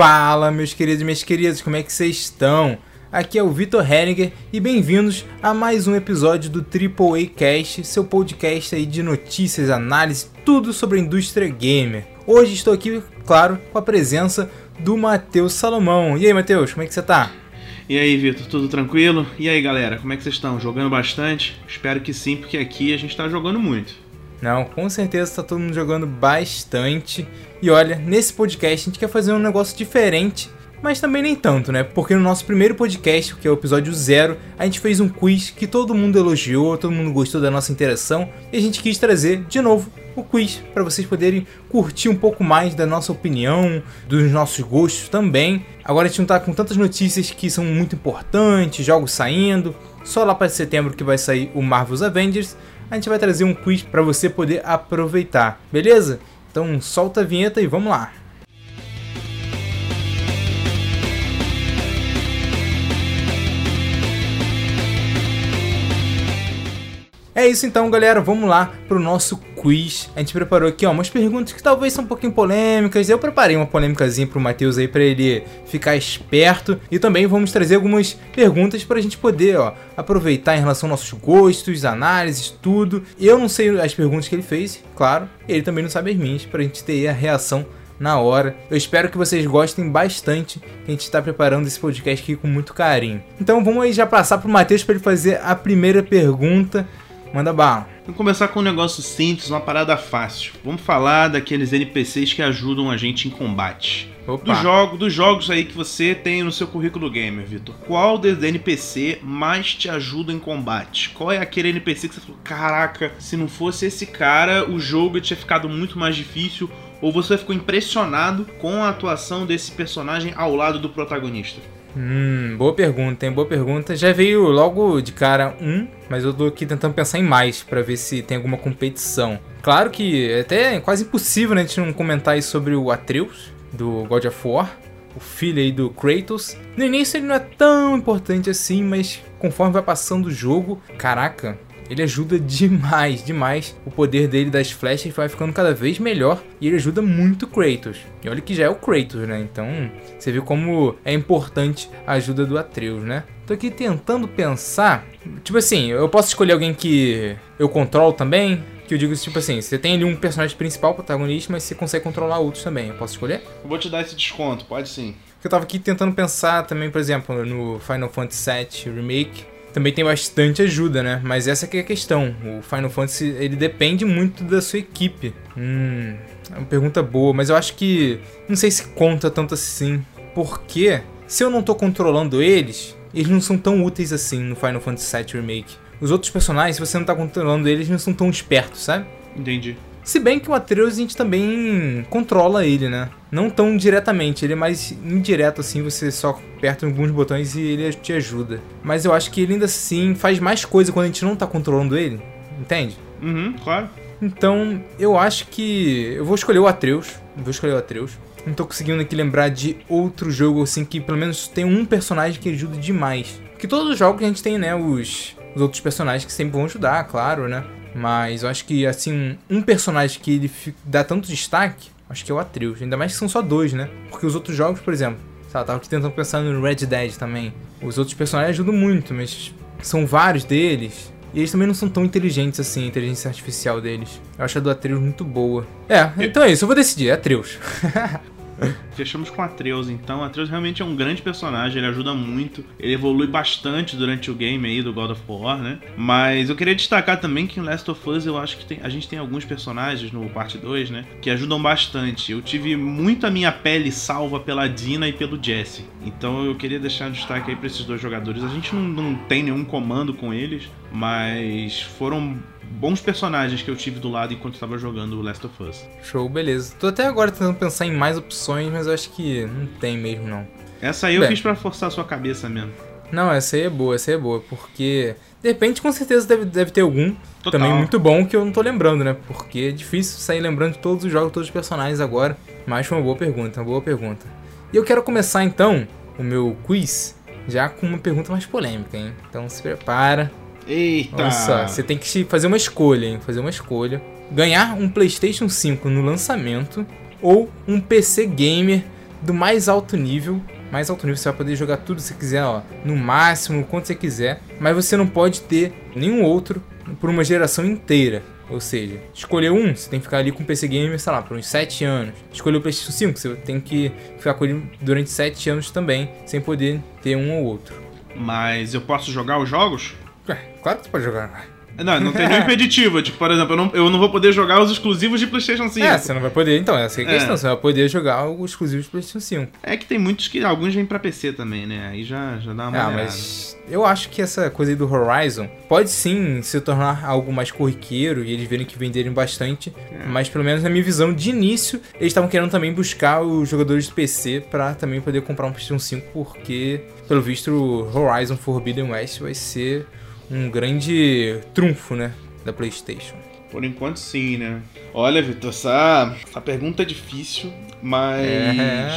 Fala, meus queridos e minhas queridas, como é que vocês estão? Aqui é o Vitor Henniger e bem-vindos a mais um episódio do AAA Cast, seu podcast aí de notícias, análise, tudo sobre a indústria gamer. Hoje estou aqui, claro, com a presença do Matheus Salomão. E aí, Matheus, como é que você tá? E aí, Vitor, tudo tranquilo? E aí, galera, como é que vocês estão? Jogando bastante? Espero que sim, porque aqui a gente tá jogando muito. Não, com certeza tá todo mundo jogando bastante. E olha, nesse podcast a gente quer fazer um negócio diferente, mas também nem tanto, né? Porque no nosso primeiro podcast, que é o episódio zero, a gente fez um quiz que todo mundo elogiou, todo mundo gostou da nossa interação, e a gente quis trazer de novo o quiz para vocês poderem curtir um pouco mais da nossa opinião, dos nossos gostos também. Agora a gente não tá com tantas notícias que são muito importantes, jogos saindo, só lá para setembro que vai sair o Marvel's Avengers, a gente vai trazer um quiz para você poder aproveitar, beleza? Então solta a vinheta e vamos lá. É isso então, galera. Vamos lá pro nosso quiz. A gente preparou aqui, ó, umas perguntas que talvez são um pouquinho polêmicas. Eu preparei uma polêmicazinha pro Matheus aí para ele ficar esperto e também vamos trazer algumas perguntas pra gente poder, ó, aproveitar em relação aos nossos gostos, análises, tudo. Eu não sei as perguntas que ele fez, claro. Ele também não sabe as minhas pra gente ter a reação na hora. Eu espero que vocês gostem bastante, a gente está preparando esse podcast aqui com muito carinho. Então vamos aí já passar pro Matheus para ele fazer a primeira pergunta. Manda bala. Vamos começar com um negócio simples, uma parada fácil. Vamos falar daqueles NPCs que ajudam a gente em combate. Do jogo, dos jogos aí que você tem no seu currículo gamer, Vitor. Qual dos NPC mais te ajuda em combate? Qual é aquele NPC que você falou, caraca, se não fosse esse cara, o jogo tinha ficado muito mais difícil? Ou você ficou impressionado com a atuação desse personagem ao lado do protagonista? Hum, boa pergunta, hein? Boa pergunta. Já veio logo de cara um, mas eu tô aqui tentando pensar em mais para ver se tem alguma competição. Claro que é até quase impossível né, a gente não comentar aí sobre o Atreus, do God of War, o filho aí do Kratos. No início ele não é tão importante assim, mas conforme vai passando o jogo, caraca, ele ajuda demais, demais. O poder dele das flechas vai ficando cada vez melhor e ele ajuda muito o Kratos. E olha que já é o Kratos, né? Então você viu como é importante a ajuda do Atreus, né? Tô aqui tentando pensar. Tipo assim, eu posso escolher alguém que eu controlo também. Que eu digo tipo assim, você tem ali um personagem principal, protagonista, mas você consegue controlar outros também. Eu posso escolher? Eu vou te dar esse desconto, pode sim. Eu tava aqui tentando pensar também, por exemplo, no Final Fantasy VII Remake também tem bastante ajuda, né? Mas essa que é a questão. O Final Fantasy, ele depende muito da sua equipe. Hum, é uma pergunta boa, mas eu acho que não sei se conta tanto assim. Porque se eu não tô controlando eles, eles não são tão úteis assim no Final Fantasy VII Remake. Os outros personagens, se você não tá controlando eles, não são tão espertos, sabe? Entendi. Se bem que o Atreus a gente também controla ele, né? Não tão diretamente, ele é mais indireto assim, você só aperta alguns botões e ele te ajuda. Mas eu acho que ele ainda assim faz mais coisa quando a gente não tá controlando ele, entende? Uhum, claro. Então, eu acho que eu vou escolher o Atreus, vou escolher o Atreus. Não tô conseguindo aqui lembrar de outro jogo assim que pelo menos tem um personagem que ajuda demais. Porque todos os jogos a gente tem, né, os, os outros personagens que sempre vão ajudar, claro, né? Mas eu acho que, assim, um personagem que ele dá tanto destaque, acho que é o Atreus. Ainda mais que são só dois, né? Porque os outros jogos, por exemplo, sabe, tava aqui tentando pensar no Red Dead também. Os outros personagens ajudam muito, mas são vários deles. E eles também não são tão inteligentes assim, a inteligência artificial deles. Eu acho a do Atreus muito boa. É, então é isso, eu vou decidir, é Atreus. Fechamos com Atreus, então. Atreus realmente é um grande personagem, ele ajuda muito, ele evolui bastante durante o game aí do God of War, né? Mas eu queria destacar também que em Last of Us eu acho que tem, a gente tem alguns personagens no parte 2, né? Que ajudam bastante. Eu tive muito a minha pele salva pela Dina e pelo Jesse. Então eu queria deixar um destaque aí pra esses dois jogadores. A gente não, não tem nenhum comando com eles, mas foram bons personagens que eu tive do lado enquanto estava jogando o Last of Us. Show, beleza. Tô até agora tentando pensar em mais opções, mas eu acho que não tem mesmo não. Essa aí eu Bem, fiz para forçar a sua cabeça mesmo. Não, essa aí é boa, essa aí é boa, porque de repente com certeza deve, deve ter algum Total. também muito bom que eu não tô lembrando, né? Porque é difícil sair lembrando de todos os jogos, todos os personagens agora. Mas foi uma boa pergunta, uma boa pergunta. E eu quero começar então o meu quiz já com uma pergunta mais polêmica, hein? Então se prepara, Eita! Só, você tem que fazer uma escolha, hein? Fazer uma escolha. Ganhar um PlayStation 5 no lançamento ou um PC gamer do mais alto nível. Mais alto nível, você vai poder jogar tudo que você quiser, ó, no máximo, quanto você quiser. Mas você não pode ter nenhum outro por uma geração inteira. Ou seja, escolher um, você tem que ficar ali com o PC Gamer, sei lá, por uns 7 anos. Escolher o PlayStation 5, você tem que ficar com ele durante 7 anos também, sem poder ter um ou outro. Mas eu posso jogar os jogos? É, claro que você pode jogar. Não, não tem nenhum impeditivo. Tipo, por exemplo, eu não, eu não vou poder jogar os exclusivos de PlayStation 5. É, você não vai poder, então, essa é a questão. É. Você vai poder jogar os exclusivos de PlayStation 5. É que tem muitos que. Alguns vêm pra PC também, né? Aí já, já dá uma Ah, mas eu acho que essa coisa aí do Horizon pode sim se tornar algo mais corriqueiro e eles verem que venderem bastante. É. Mas pelo menos na minha visão, de início, eles estavam querendo também buscar os jogadores de PC para também poder comprar um PlayStation 5, porque, pelo visto, o Horizon Forbidden West vai ser um grande trunfo, né? da PlayStation? Por enquanto, sim, né? Olha, Vitor, essa, essa pergunta é difícil, mas. É.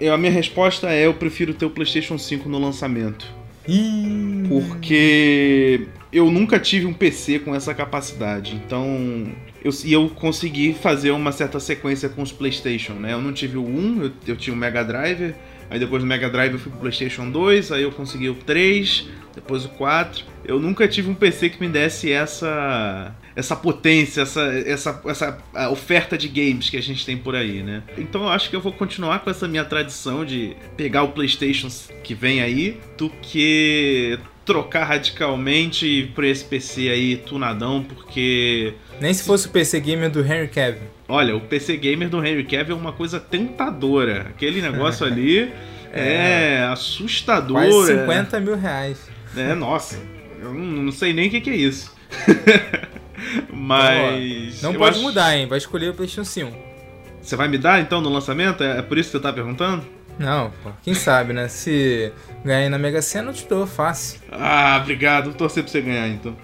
Eu, a minha resposta é: eu prefiro ter o PlayStation 5 no lançamento. Ih. Porque eu nunca tive um PC com essa capacidade. Então, eu, e eu consegui fazer uma certa sequência com os PlayStation, né? Eu não tive o 1, eu, eu tinha o Mega Drive, aí depois do Mega Drive eu fui pro PlayStation 2, aí eu consegui o 3, depois o 4. Eu nunca tive um PC que me desse essa essa potência, essa, essa, essa oferta de games que a gente tem por aí, né? Então eu acho que eu vou continuar com essa minha tradição de pegar o PlayStation que vem aí, do que trocar radicalmente por esse PC aí tunadão, porque. Nem se fosse o PC gamer do Henry Cavill. Olha, o PC gamer do Henry Cavill é uma coisa tentadora. Aquele negócio ali é, é assustador. Quase 50 mil reais. É, nossa. Eu não sei nem o que, que é isso. Mas. Não pode acho... mudar, hein? Vai escolher o PlayStation 5. Você vai me dar então no lançamento? É, é por isso que você tá perguntando? Não, pô, quem sabe, né? Se ganhar na Mega Sena, eu te dou fácil. Ah, obrigado. Vou torcer pra você ganhar então.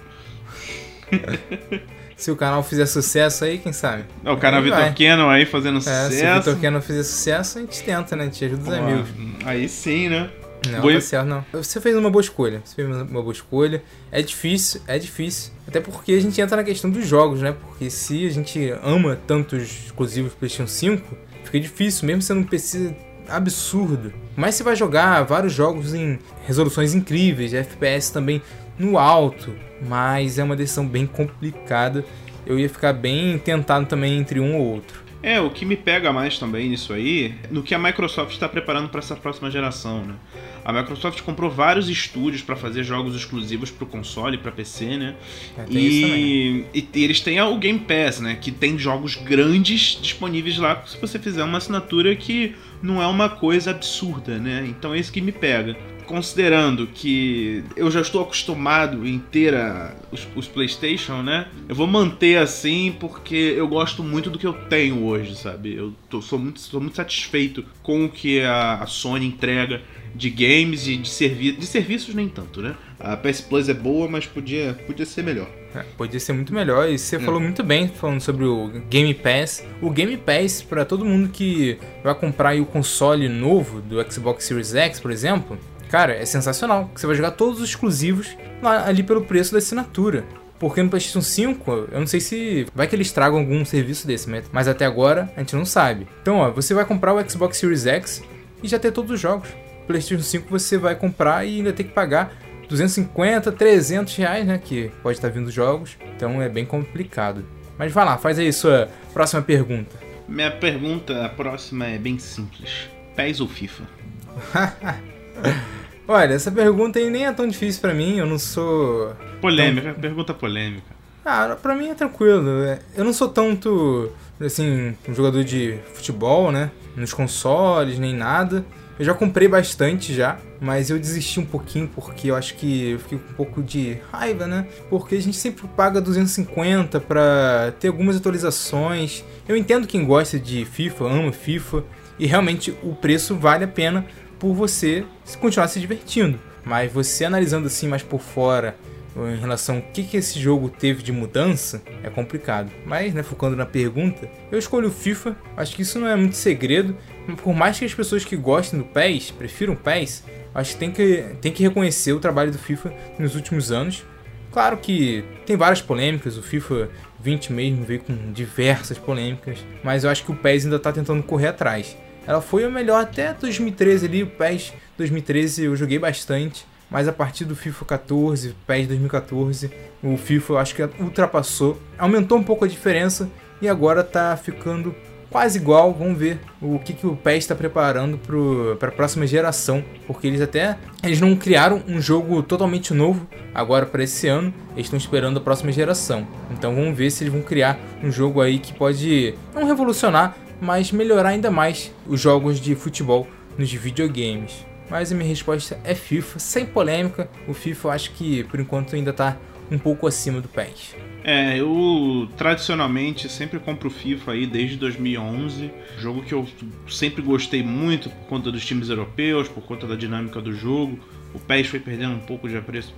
Se o canal fizer sucesso aí, quem sabe? É, o canal Vitor Cannon aí fazendo é, sucesso. Se o Vitor Cannon fizer sucesso, a gente tenta, né? A gente ajuda os amigos. Aí sim, né? Não, Boa... tá certo, não. Você fez uma boa escolha. Você fez uma boa escolha. É difícil, é difícil. Até porque a gente entra na questão dos jogos, né? Porque se a gente ama tantos exclusivos PlayStation 5, fica difícil, mesmo sendo um PC absurdo. Mas você vai jogar vários jogos em resoluções incríveis, FPS também no alto. Mas é uma decisão bem complicada. Eu ia ficar bem tentado também entre um ou outro. É, o que me pega mais também nisso aí, no que a Microsoft está preparando para essa próxima geração, né? A Microsoft comprou vários estúdios para fazer jogos exclusivos para o console, para PC, né? É, e, e, e, eles têm o Game Pass, né? Que tem jogos grandes disponíveis lá se você fizer uma assinatura que não é uma coisa absurda, né? Então é isso que me pega considerando que eu já estou acostumado em ter a, os, os, PlayStation, né? Eu vou manter assim porque eu gosto muito do que eu tenho hoje, sabe? Eu tô, sou, muito, sou muito satisfeito com o que a, a Sony entrega de games e de, servi de serviços nem tanto, né? A PS Plus é boa, mas podia, podia ser melhor. É, podia ser muito melhor. E você é. falou muito bem falando sobre o Game Pass. O Game Pass, para todo mundo que vai comprar o console novo do Xbox Series X, por exemplo, cara, é sensacional. Você vai jogar todos os exclusivos lá, ali pelo preço da assinatura. Porque no PlayStation 5, eu não sei se vai que eles tragam algum serviço desse, mas até agora a gente não sabe. Então, ó, você vai comprar o Xbox Series X e já ter todos os jogos. PlayStation 5 você vai comprar e ainda tem que pagar 250, 300 reais, né? Que pode estar vindo jogos, então é bem complicado. Mas vai lá, faz aí sua próxima pergunta. Minha pergunta, a próxima é bem simples: PES ou FIFA? Olha, essa pergunta aí nem é tão difícil para mim, eu não sou. Polêmica, tão... pergunta polêmica. Ah, pra mim é tranquilo. Eu não sou tanto, assim, um jogador de futebol, né? Nos consoles, nem nada. Eu já comprei bastante já, mas eu desisti um pouquinho porque eu acho que eu fiquei com um pouco de raiva, né? Porque a gente sempre paga 250 para ter algumas atualizações. Eu entendo quem gosta de FIFA, ama FIFA, e realmente o preço vale a pena por você continuar se divertindo. Mas você analisando assim mais por fora em relação ao que, que esse jogo teve de mudança, é complicado. Mas, né, focando na pergunta, eu escolho o FIFA. Acho que isso não é muito segredo. Por mais que as pessoas que gostem do PES, prefiram o PES, acho que tem que, tem que reconhecer o trabalho do FIFA nos últimos anos. Claro que tem várias polêmicas, o FIFA 20 mesmo veio com diversas polêmicas, mas eu acho que o PES ainda está tentando correr atrás. Ela foi o melhor até 2013 ali, o PES 2013 eu joguei bastante, mas a partir do FIFA 14, PES 2014, o FIFA eu acho que ultrapassou, aumentou um pouco a diferença e agora tá ficando quase igual. Vamos ver o que, que o PES está preparando para a próxima geração, porque eles até eles não criaram um jogo totalmente novo agora para esse ano. Eles estão esperando a próxima geração. Então vamos ver se eles vão criar um jogo aí que pode não revolucionar, mas melhorar ainda mais os jogos de futebol nos videogames. Mas a minha resposta é FIFA, sem polêmica. O FIFA eu acho que por enquanto ainda está um pouco acima do PES. É, eu tradicionalmente sempre compro FIFA aí desde 2011. Jogo que eu sempre gostei muito por conta dos times europeus, por conta da dinâmica do jogo. O PES foi perdendo um pouco de apreço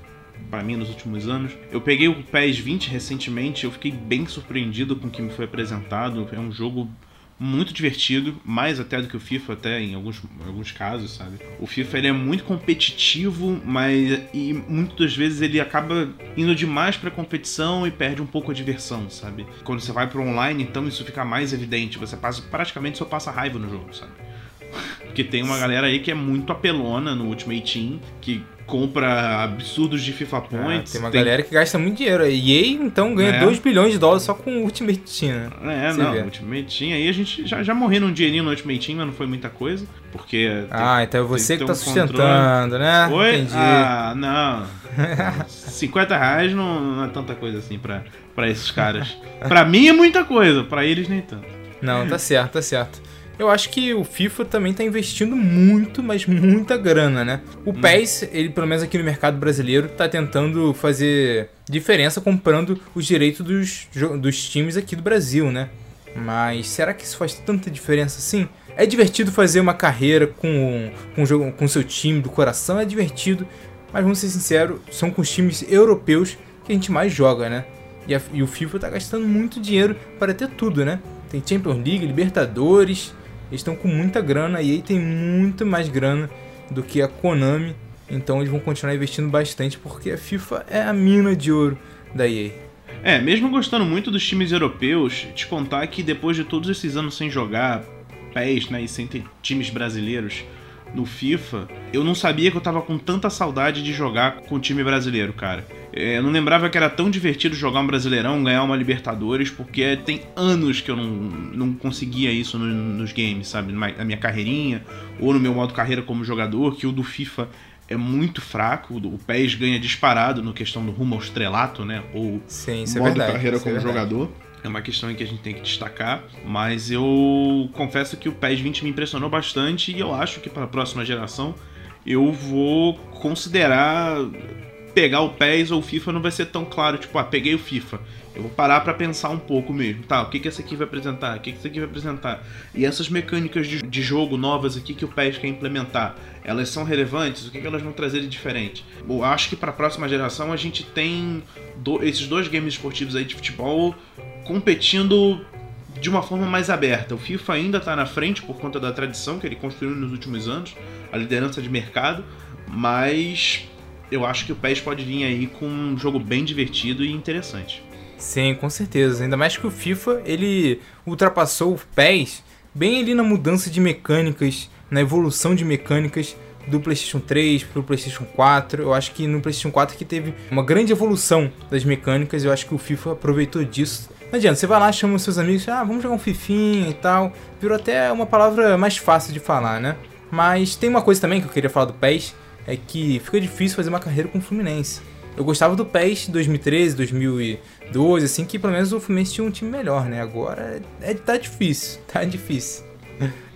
para mim nos últimos anos. Eu peguei o PES 20 recentemente, eu fiquei bem surpreendido com o que me foi apresentado. É um jogo muito divertido, mais até do que o FIFA até em alguns, alguns casos, sabe? O FIFA ele é muito competitivo, mas e muitas vezes ele acaba indo demais para competição e perde um pouco a diversão, sabe? Quando você vai para online, então isso fica mais evidente, você passa praticamente só passa raiva no jogo, sabe? Porque tem uma galera aí que é muito apelona no Ultimate Team, que compra absurdos de FIFA Points. Ah, tem uma tem... galera que gasta muito dinheiro. A EA, então, ganha é. 2 bilhões de dólares só com o Ultimate Team, né? É, Você não, vê. Ultimate Team. Aí a gente já, já morri num dinheirinho no Ultimate Team, mas não foi muita coisa. Porque. Ah, tem, então é você que, que tá um sustentando, controle. né? Oi? Entendi. Ah, não. 50 reais não, não, é tanta coisa assim pra, pra esses caras. pra mim é muita coisa, pra eles nem tanto. Não, tá certo, tá certo. Eu acho que o FIFA também está investindo muito, mas muita grana, né? O hum. PES, ele pelo menos aqui no mercado brasileiro, está tentando fazer diferença comprando os direitos dos, dos times aqui do Brasil, né? Mas será que isso faz tanta diferença assim? É divertido fazer uma carreira com, com, com seu time do coração, é divertido, mas vamos ser sinceros, são com os times europeus que a gente mais joga, né? E, a, e o FIFA está gastando muito dinheiro para ter tudo, né? Tem Champions League, Libertadores, eles estão com muita grana e aí tem muito mais grana do que a Konami. Então eles vão continuar investindo bastante porque a FIFA é a mina de ouro da EA. É, mesmo gostando muito dos times europeus, te contar que depois de todos esses anos sem jogar PES, né, e sem ter times brasileiros no FIFA, eu não sabia que eu tava com tanta saudade de jogar com o time brasileiro, cara. É, eu não lembrava que era tão divertido jogar um Brasileirão, ganhar uma Libertadores, porque tem anos que eu não, não conseguia isso no, nos games, sabe? Na minha carreirinha, ou no meu modo carreira como jogador, que o do FIFA é muito fraco. O PES ganha disparado no questão do rumo ao estrelato, né? Ou Sim, é modo é verdade, carreira como é jogador. É uma questão que a gente tem que destacar, mas eu confesso que o PES 20 me impressionou bastante e eu acho que para a próxima geração eu vou considerar pegar o PES ou o FIFA não vai ser tão claro, tipo, ah, peguei o FIFA. Eu vou parar para pensar um pouco mesmo. Tá, o que, que esse aqui vai apresentar? O que, que esse aqui vai apresentar? E essas mecânicas de, de jogo novas aqui que o PES quer implementar, elas são relevantes? O que, que elas vão trazer de diferente? Eu acho que para a próxima geração a gente tem do, esses dois games esportivos aí de futebol competindo de uma forma mais aberta. O FIFA ainda está na frente por conta da tradição que ele construiu nos últimos anos, a liderança de mercado, mas eu acho que o PES pode vir aí com um jogo bem divertido e interessante. Sim, com certeza. Ainda mais que o FIFA, ele ultrapassou o PES bem ali na mudança de mecânicas, na evolução de mecânicas do PlayStation 3 para o PlayStation 4. Eu acho que no PlayStation 4 que teve uma grande evolução das mecânicas. Eu acho que o FIFA aproveitou disso. Não adianta, você vai lá, chama os seus amigos, ah, vamos jogar um fifinha e tal. Virou até uma palavra mais fácil de falar, né? Mas tem uma coisa também que eu queria falar do PES, é que fica difícil fazer uma carreira com o Fluminense. Eu gostava do PES 2013, 2012, assim, que pelo menos o Fluminense tinha um time melhor, né? Agora é, tá difícil, tá difícil.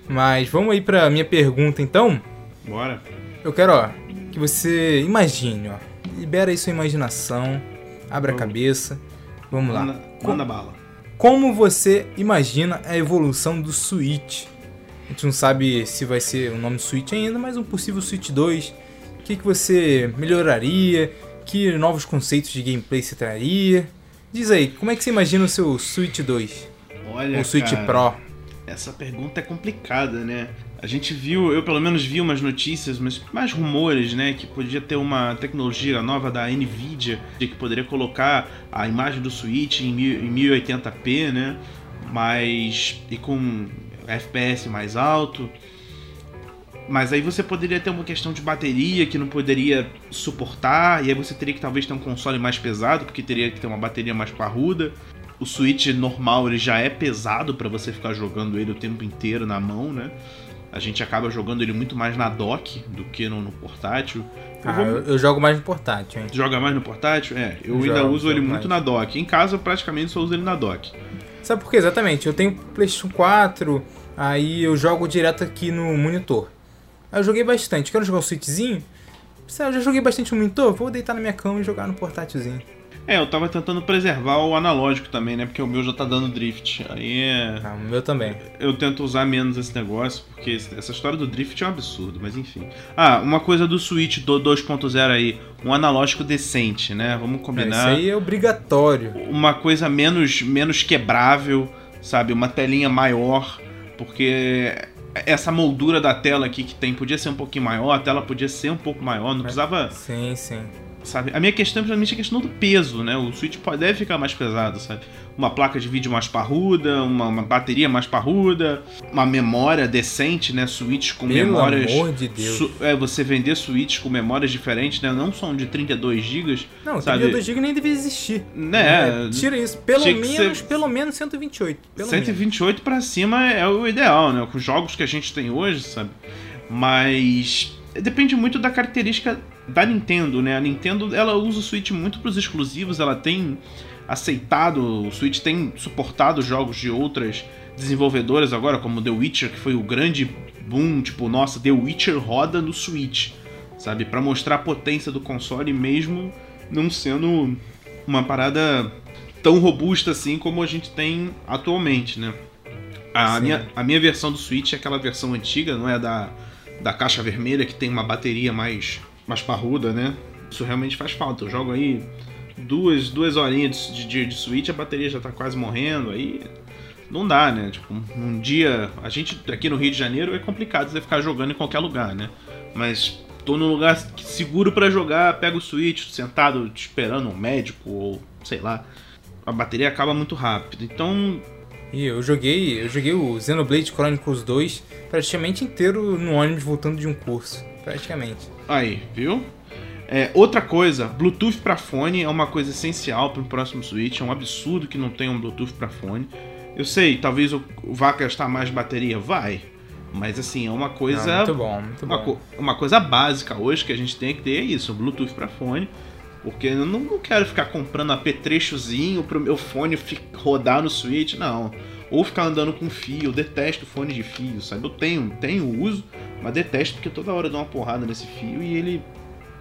Mas vamos aí pra minha pergunta então. Bora. Eu quero, ó, que você imagine, ó. Libera aí sua imaginação, abre vamos. a cabeça. Vamos lá. Manda, manda bala. Como você imagina a evolução do Switch? A gente não sabe se vai ser o nome Switch ainda, mas um possível Switch 2 que, que você melhoraria? Que novos conceitos de gameplay você traria? Diz aí, como é que você imagina o seu Switch 2? Olha, o Switch cara, Pro? Essa pergunta é complicada, né? A gente viu, eu pelo menos vi umas notícias, mas mais rumores, né? Que podia ter uma tecnologia nova da Nvidia que poderia colocar a imagem do Switch em 1080p, né? Mas. e com FPS mais alto. Mas aí você poderia ter uma questão de bateria que não poderia suportar, e aí você teria que talvez ter um console mais pesado, porque teria que ter uma bateria mais parruda. O Switch normal ele já é pesado para você ficar jogando ele o tempo inteiro na mão, né? A gente acaba jogando ele muito mais na dock do que no, no portátil. Eu, ah, vou... eu, jogo mais no portátil, hein? Joga mais no portátil? É, eu, eu ainda jogo, uso ele muito mais. na dock. Em casa eu praticamente só uso ele na dock. Sabe por quê? Exatamente. Eu tenho PlayStation 4, aí eu jogo direto aqui no monitor. Aí eu joguei bastante. Quero jogar um Switchzinho? Eu já joguei bastante no monitor, vou deitar na minha cama e jogar no portátilzinho. É, eu tava tentando preservar o analógico também, né? Porque o meu já tá dando drift. Aí é. Ah, o meu também. Eu tento usar menos esse negócio, porque essa história do drift é um absurdo, mas enfim. Ah, uma coisa do Switch do 2.0 aí, um analógico decente, né? Vamos combinar. É, isso aí é obrigatório. Uma coisa menos, menos quebrável, sabe? Uma telinha maior, porque essa moldura da tela aqui que tem podia ser um pouquinho maior, a tela podia ser um pouco maior, não precisava. Sim, sim sabe? A minha questão é principalmente a questão do peso, né? O Switch pode, deve ficar mais pesado, sabe? Uma placa de vídeo mais parruda, uma, uma bateria mais parruda, uma memória decente, né? Switch com Pelo memórias. Amor de Deus. Su, é, você vender Switch com memórias diferentes, né? Não só de 32 GB. Não, sabe? 32 GB nem devia existir. Né? É, tira isso. Pelo menos, ser... pelo menos 128. Pelo 128 para cima é o ideal, né? Com os jogos que a gente tem hoje, sabe? Mas depende muito da característica da Nintendo, né? A Nintendo ela usa o Switch muito para os exclusivos, ela tem aceitado, o Switch tem suportado jogos de outras desenvolvedoras agora, como The Witcher, que foi o grande boom, tipo, nossa, The Witcher roda no Switch, sabe? Para mostrar a potência do console mesmo não sendo uma parada tão robusta assim como a gente tem atualmente, né? A minha, a minha versão do Switch é aquela versão antiga, não é da, da caixa vermelha que tem uma bateria mais mais parruda, né? Isso realmente faz falta. Eu jogo aí duas, duas horinhas de, de, de Switch, a bateria já tá quase morrendo, aí não dá, né? Tipo, um dia. A gente aqui no Rio de Janeiro é complicado você ficar jogando em qualquer lugar, né? Mas tô num lugar seguro para jogar, pego o Switch, sentado esperando um médico ou sei lá. A bateria acaba muito rápido. Então. E eu joguei, eu joguei o Xenoblade Chronicles 2 praticamente inteiro no ônibus voltando de um curso praticamente. Aí, viu? É, outra coisa, Bluetooth para fone é uma coisa essencial para o próximo Switch. É um absurdo que não tenha um Bluetooth para fone. Eu sei, talvez o, vá gastar mais bateria, vai. Mas assim, é uma coisa. Não, muito bom, muito uma, bom. Uma coisa básica hoje que a gente tem que ter é isso, Bluetooth para fone. Porque eu não, não quero ficar comprando apetrechozinho pro meu fone rodar no Switch, não ou ficar andando com fio. Eu detesto fone de fio, sabe? Eu tenho, tenho uso, mas detesto porque toda hora eu dou uma porrada nesse fio e ele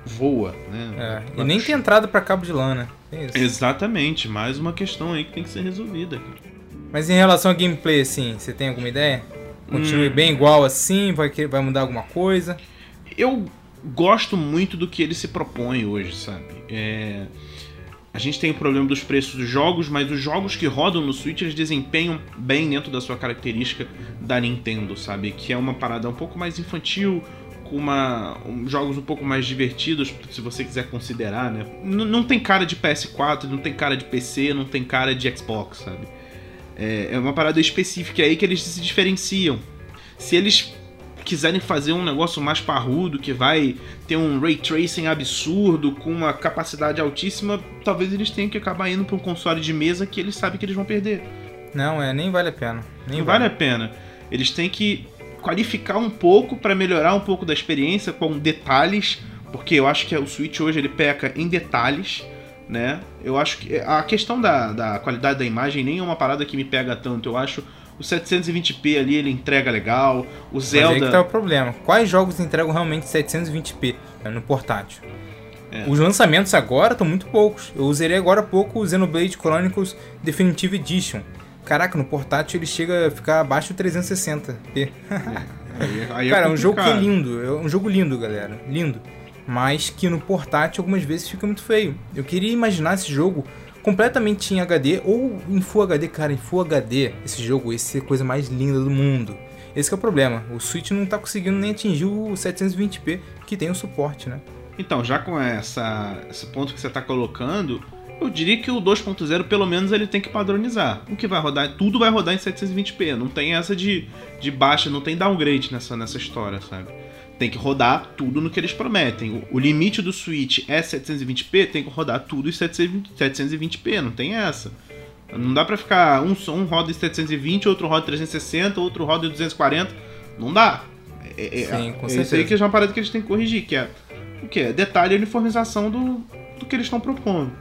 voa, né? É, e nem tem entrada para cabo de lana. Exatamente, mais uma questão aí que tem que ser resolvida. Mas em relação ao gameplay, assim, você tem alguma ideia? Continue hum. bem igual assim? Vai, vai mudar alguma coisa? Eu gosto muito do que ele se propõe hoje, sabe? É a gente tem o problema dos preços dos jogos, mas os jogos que rodam no Switch eles desempenham bem dentro da sua característica da Nintendo, sabe? Que é uma parada um pouco mais infantil, com uma, um, jogos um pouco mais divertidos, se você quiser considerar, né? N não tem cara de PS4, não tem cara de PC, não tem cara de Xbox, sabe? É, é uma parada específica aí que eles se diferenciam. Se eles quiserem fazer um negócio mais parrudo, que vai ter um ray tracing absurdo, com uma capacidade altíssima, talvez eles tenham que acabar indo para um console de mesa que eles sabem que eles vão perder. Não, é, nem vale a pena. Nem Não vale. vale a pena. Eles têm que qualificar um pouco para melhorar um pouco da experiência com detalhes, porque eu acho que o Switch hoje ele peca em detalhes, né? Eu acho que a questão da, da qualidade da imagem nem é uma parada que me pega tanto. Eu acho o 720p ali ele entrega legal. O Zelda. Mas aí que tá o problema. Quais jogos entregam realmente 720p no portátil? É. Os lançamentos agora estão muito poucos. Eu usaria agora há pouco o Xenoblade Chronicles Definitive Edition. Caraca, no portátil ele chega a ficar abaixo de 360p. É. Aí, aí é Cara, é um jogo que é lindo. É um jogo lindo, galera. Lindo. Mas que no portátil algumas vezes fica muito feio. Eu queria imaginar esse jogo completamente em HD ou em Full HD, cara, em Full HD, esse jogo, esse é a coisa mais linda do mundo. Esse é o problema. O Switch não tá conseguindo nem atingir o 720p que tem o suporte, né? Então, já com essa, esse ponto que você está colocando, Eu diria que o 2.0, pelo menos, ele tem que padronizar. O que vai rodar, tudo vai rodar em 720p. Não tem essa de, de baixa, não tem downgrade nessa, nessa história, sabe? Tem que rodar tudo no que eles prometem. O, limite do Switch é 720p, tem que rodar tudo em 720p, não tem essa. Não dá pra ficar um, um roda em 720, outro roda em 360, outro roda em 240. Não dá. É, é, Sim, com é certeza. isso aí que é uma parada que eles têm que corrigir, que é o que? É detalhe e uniformização do, do que eles estão propondo.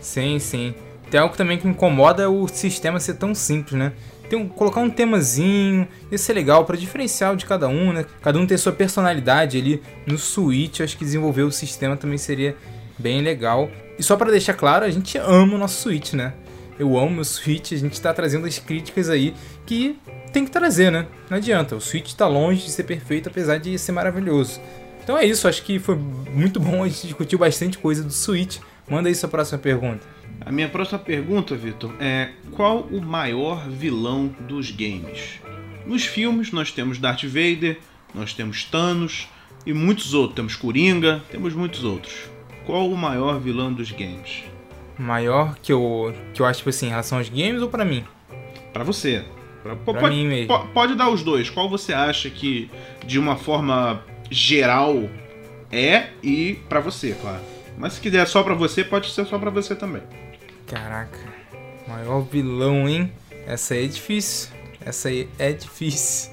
Sim, sim. Tem algo também que incomoda é o sistema ser tão simples, né? Tem um, colocar um temazinho, isso é legal para diferencial de cada um, né? Cada um tem sua personalidade ali no Switch, acho que desenvolver o sistema também seria bem legal. E só para deixar claro, a gente ama o nosso Switch, né? Eu amo o Switch, a gente tá trazendo as críticas aí que tem que trazer, né? Não adianta, o Switch tá longe de ser perfeito, apesar de ser maravilhoso. Então é isso, acho que foi muito bom, a gente discutiu bastante coisa do Switch. Manda aí sua próxima pergunta. A minha próxima pergunta, Vitor, é qual o maior vilão dos games? Nos filmes nós temos Darth Vader, nós temos Thanos e muitos outros. Temos Coringa, temos muitos outros. Qual o maior vilão dos games? Maior que eu, que eu acho, tipo assim, em relação aos games ou para mim? Para você. Pra, pra pode, mim mesmo. Pode dar os dois. Qual você acha que, de uma forma geral, é e para você, claro. Mas se quiser só para você, pode ser só para você também. Caraca, maior vilão, hein? Essa aí é difícil. Essa aí é difícil.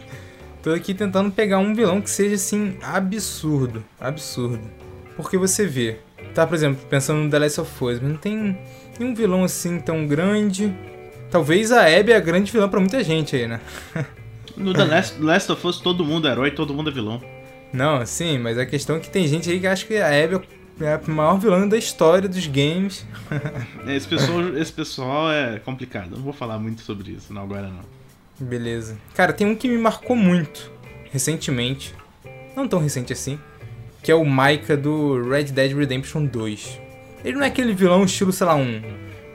Tô aqui tentando pegar um vilão que seja assim absurdo, absurdo. Porque você vê, tá, por exemplo, pensando no The Last of Us, mas não tem nenhum vilão assim tão grande. Talvez a Abby é a grande vilã para muita gente aí, né? No The Last, Last of Us todo mundo é herói, todo mundo é vilão. Não, sim, mas a questão é que tem gente aí que acha que a Abby é a maior vilã da história dos games. Esse, pessoal, esse pessoal é complicado. Não vou falar muito sobre isso, não agora não. Beleza. Cara, tem um que me marcou muito recentemente. Não tão recente assim. Que é o Micah do Red Dead Redemption 2. Ele não é aquele vilão estilo, sei lá, um,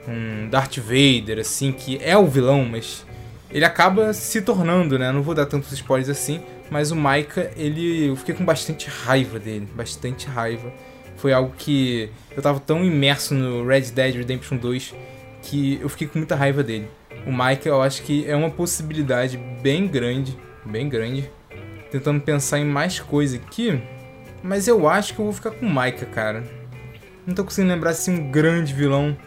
um Darth Vader, assim, que é o vilão, mas ele acaba se tornando, né? Não vou dar tantos spoilers assim, mas o Micah, ele. Eu fiquei com bastante raiva dele. Bastante raiva foi algo que eu tava tão imerso no Red Dead Redemption 2 que eu fiquei com muita raiva dele. O Mike eu acho que é uma possibilidade bem grande, bem grande. Tentando pensar em mais coisa aqui, mas eu acho que eu vou ficar com o Micah, cara. Não tô conseguindo lembrar se assim, um grande vilão.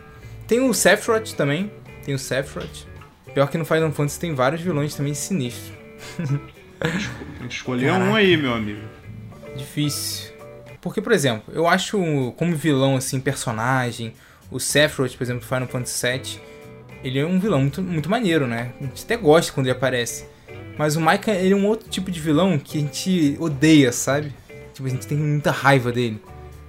Tem o Sephiroth também, tem o Sephiroth. Pior que no Final Fantasy tem vários vilões também sinistros. Escolher um aí, meu amigo. Difícil. Porque, por exemplo, eu acho como vilão, assim, personagem, o Sephiroth, por exemplo, do Final Fantasy VII, ele é um vilão muito, muito maneiro, né? A gente até gosta quando ele aparece. Mas o Micah, ele é um outro tipo de vilão que a gente odeia, sabe? Tipo, a gente tem muita raiva dele.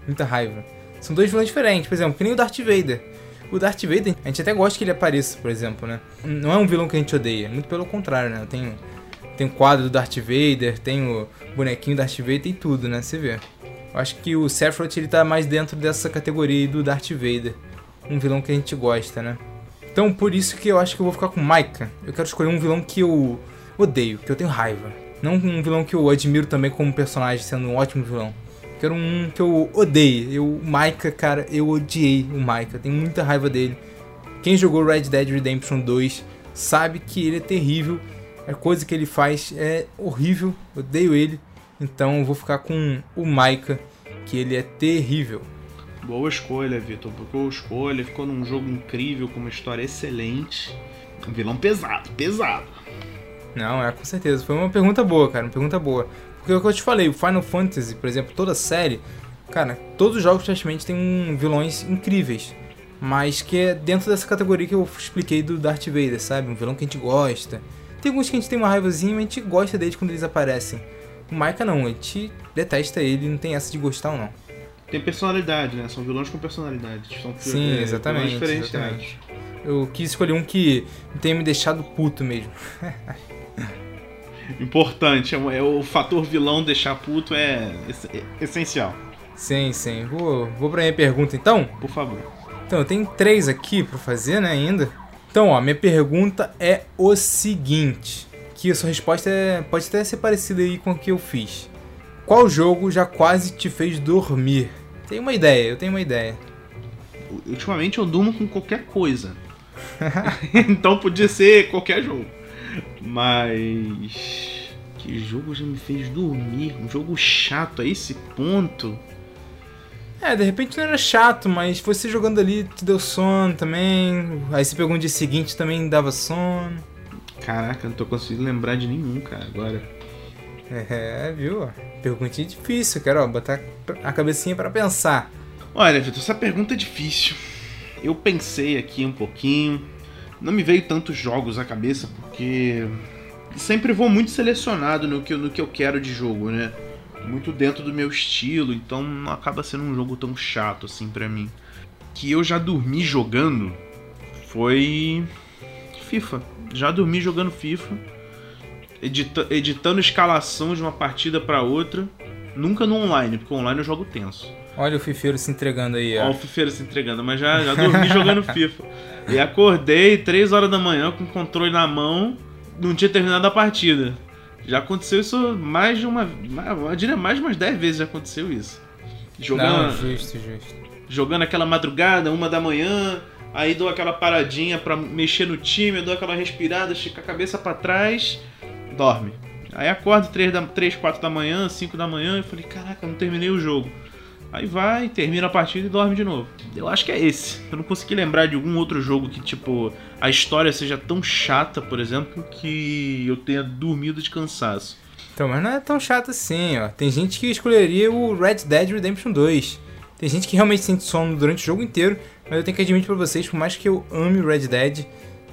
Muita raiva. São dois vilões diferentes, por exemplo, que nem o Darth Vader. O Darth Vader, a gente até gosta que ele apareça, por exemplo, né? Não é um vilão que a gente odeia, muito pelo contrário, né? Tem, tem o quadro do Darth Vader, tem o bonequinho do Darth Vader, tem tudo, né? Você vê. Eu acho que o Sephiroth ele tá mais dentro dessa categoria do Darth Vader. Um vilão que a gente gosta, né? Então, por isso que eu acho que eu vou ficar com Micah. Eu quero escolher um vilão que eu odeio, que eu tenho raiva. Não um vilão que eu admiro também como personagem, sendo um ótimo vilão. Eu quero um que eu odeio. Eu, o Micah, cara, eu odiei o Micah. Tenho muita raiva dele. Quem jogou Red Dead Redemption 2 sabe que ele é terrível. A coisa que ele faz é horrível. Odeio ele. Então eu vou ficar com o Maika, que ele é terrível. Boa escolha, Vitor. Boa escolha. Ficou num jogo incrível, com uma história excelente. Um vilão pesado, pesado. Não, é com certeza. Foi uma pergunta boa, cara. Uma pergunta boa. Porque é o que eu te falei, o Final Fantasy, por exemplo, toda a série, cara, todos os jogos praticamente têm vilões incríveis. Mas que é dentro dessa categoria que eu expliquei do Darth Vader, sabe? Um vilão que a gente gosta. Tem alguns que a gente tem uma raivazinha, mas a gente gosta deles quando eles aparecem. O Maika não, a gente detesta ele, não tem essa de gostar ou não. Tem personalidade, né? São vilões com personalidade. São Sim, é, exatamente, exatamente. Eu quis escolher um que tenha me deixado puto mesmo. Importante, é, é o fator vilão deixar puto é, é essencial. Sim, sim. Vou, vou pra minha pergunta então? Por favor. Então, eu tenho três aqui pra fazer, né, ainda. Então, ó, minha pergunta é o seguinte que a sua resposta é, pode até ser parecida aí com o que eu fiz. Qual jogo já quase te fez dormir? Tem uma ideia, eu tenho uma ideia. ultimamente eu durmo com qualquer coisa. então podia ser qualquer jogo. Mas. Que jogo já me fez dormir? Um jogo chato a esse ponto. É, de repente não era chato, mas você jogando ali te deu sono também. Aí você pegou um dia seguinte também dava sono. Caraca, não tô conseguindo lembrar de nenhum, cara, agora. É, viu? Perguntinha difícil, quero ó, botar a cabecinha para pensar. Olha, Vitor, essa pergunta é difícil. Eu pensei aqui um pouquinho. Não me veio tantos jogos à cabeça, porque sempre vou muito selecionado no que, no que eu quero de jogo, né? Muito dentro do meu estilo, então não acaba sendo um jogo tão chato assim para mim. Que eu já dormi jogando foi FIFA. Já dormi jogando FIFA, edita editando escalação de uma partida para outra. Nunca no online, porque online eu jogo tenso. Olha o Fifeiro se entregando aí, ó. Olha o Fifeiro se entregando, mas já, já dormi jogando FIFA. E acordei 3 horas da manhã com o controle na mão, não tinha terminado a partida. Já aconteceu isso mais de uma. Eu diria mais de umas 10 vezes já aconteceu isso. Jogando. Não, justo, justo. Jogando aquela madrugada, uma da manhã, aí dou aquela paradinha pra mexer no time, dou aquela respirada, estica a cabeça para trás, dorme. Aí acordo 3, da, 3, 4 da manhã, 5 da manhã e falei, caraca, não terminei o jogo. Aí vai, termina a partida e dorme de novo. Eu acho que é esse. Eu não consegui lembrar de algum outro jogo que, tipo, a história seja tão chata, por exemplo, que eu tenha dormido de cansaço. Então, mas não é tão chato assim, ó. Tem gente que escolheria o Red Dead Redemption 2. Tem gente que realmente sente sono durante o jogo inteiro, mas eu tenho que admitir pra vocês, por mais que eu ame o Red Dead,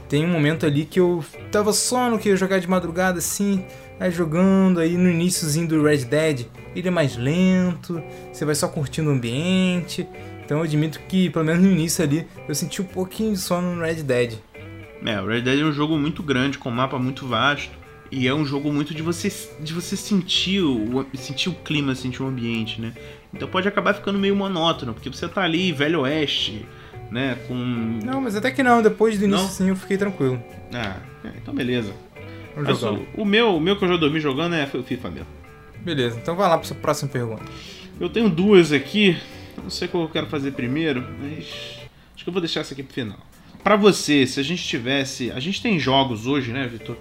tem um momento ali que eu tava sono, que ia jogar de madrugada assim, aí jogando, aí no iníciozinho do Red Dead, ele é mais lento, você vai só curtindo o ambiente. Então eu admito que, pelo menos no início ali, eu senti um pouquinho de sono no Red Dead. É, o Red Dead é um jogo muito grande, com um mapa muito vasto. E é um jogo muito de você, de você sentir, o, sentir o clima, sentir o ambiente, né? Então pode acabar ficando meio monótono, porque você tá ali, velho oeste, né? Com. Não, mas até que não, depois do início sim eu fiquei tranquilo. Ah, é, então beleza. Vamos jogar. O, o, meu, o meu que eu já dormi jogando é o FIFA mesmo. Beleza, então vai lá para sua próxima pergunta. Eu tenho duas aqui, não sei qual eu quero fazer primeiro, mas acho que eu vou deixar essa aqui pro final. Para você, se a gente tivesse, a gente tem jogos hoje, né, Vitor,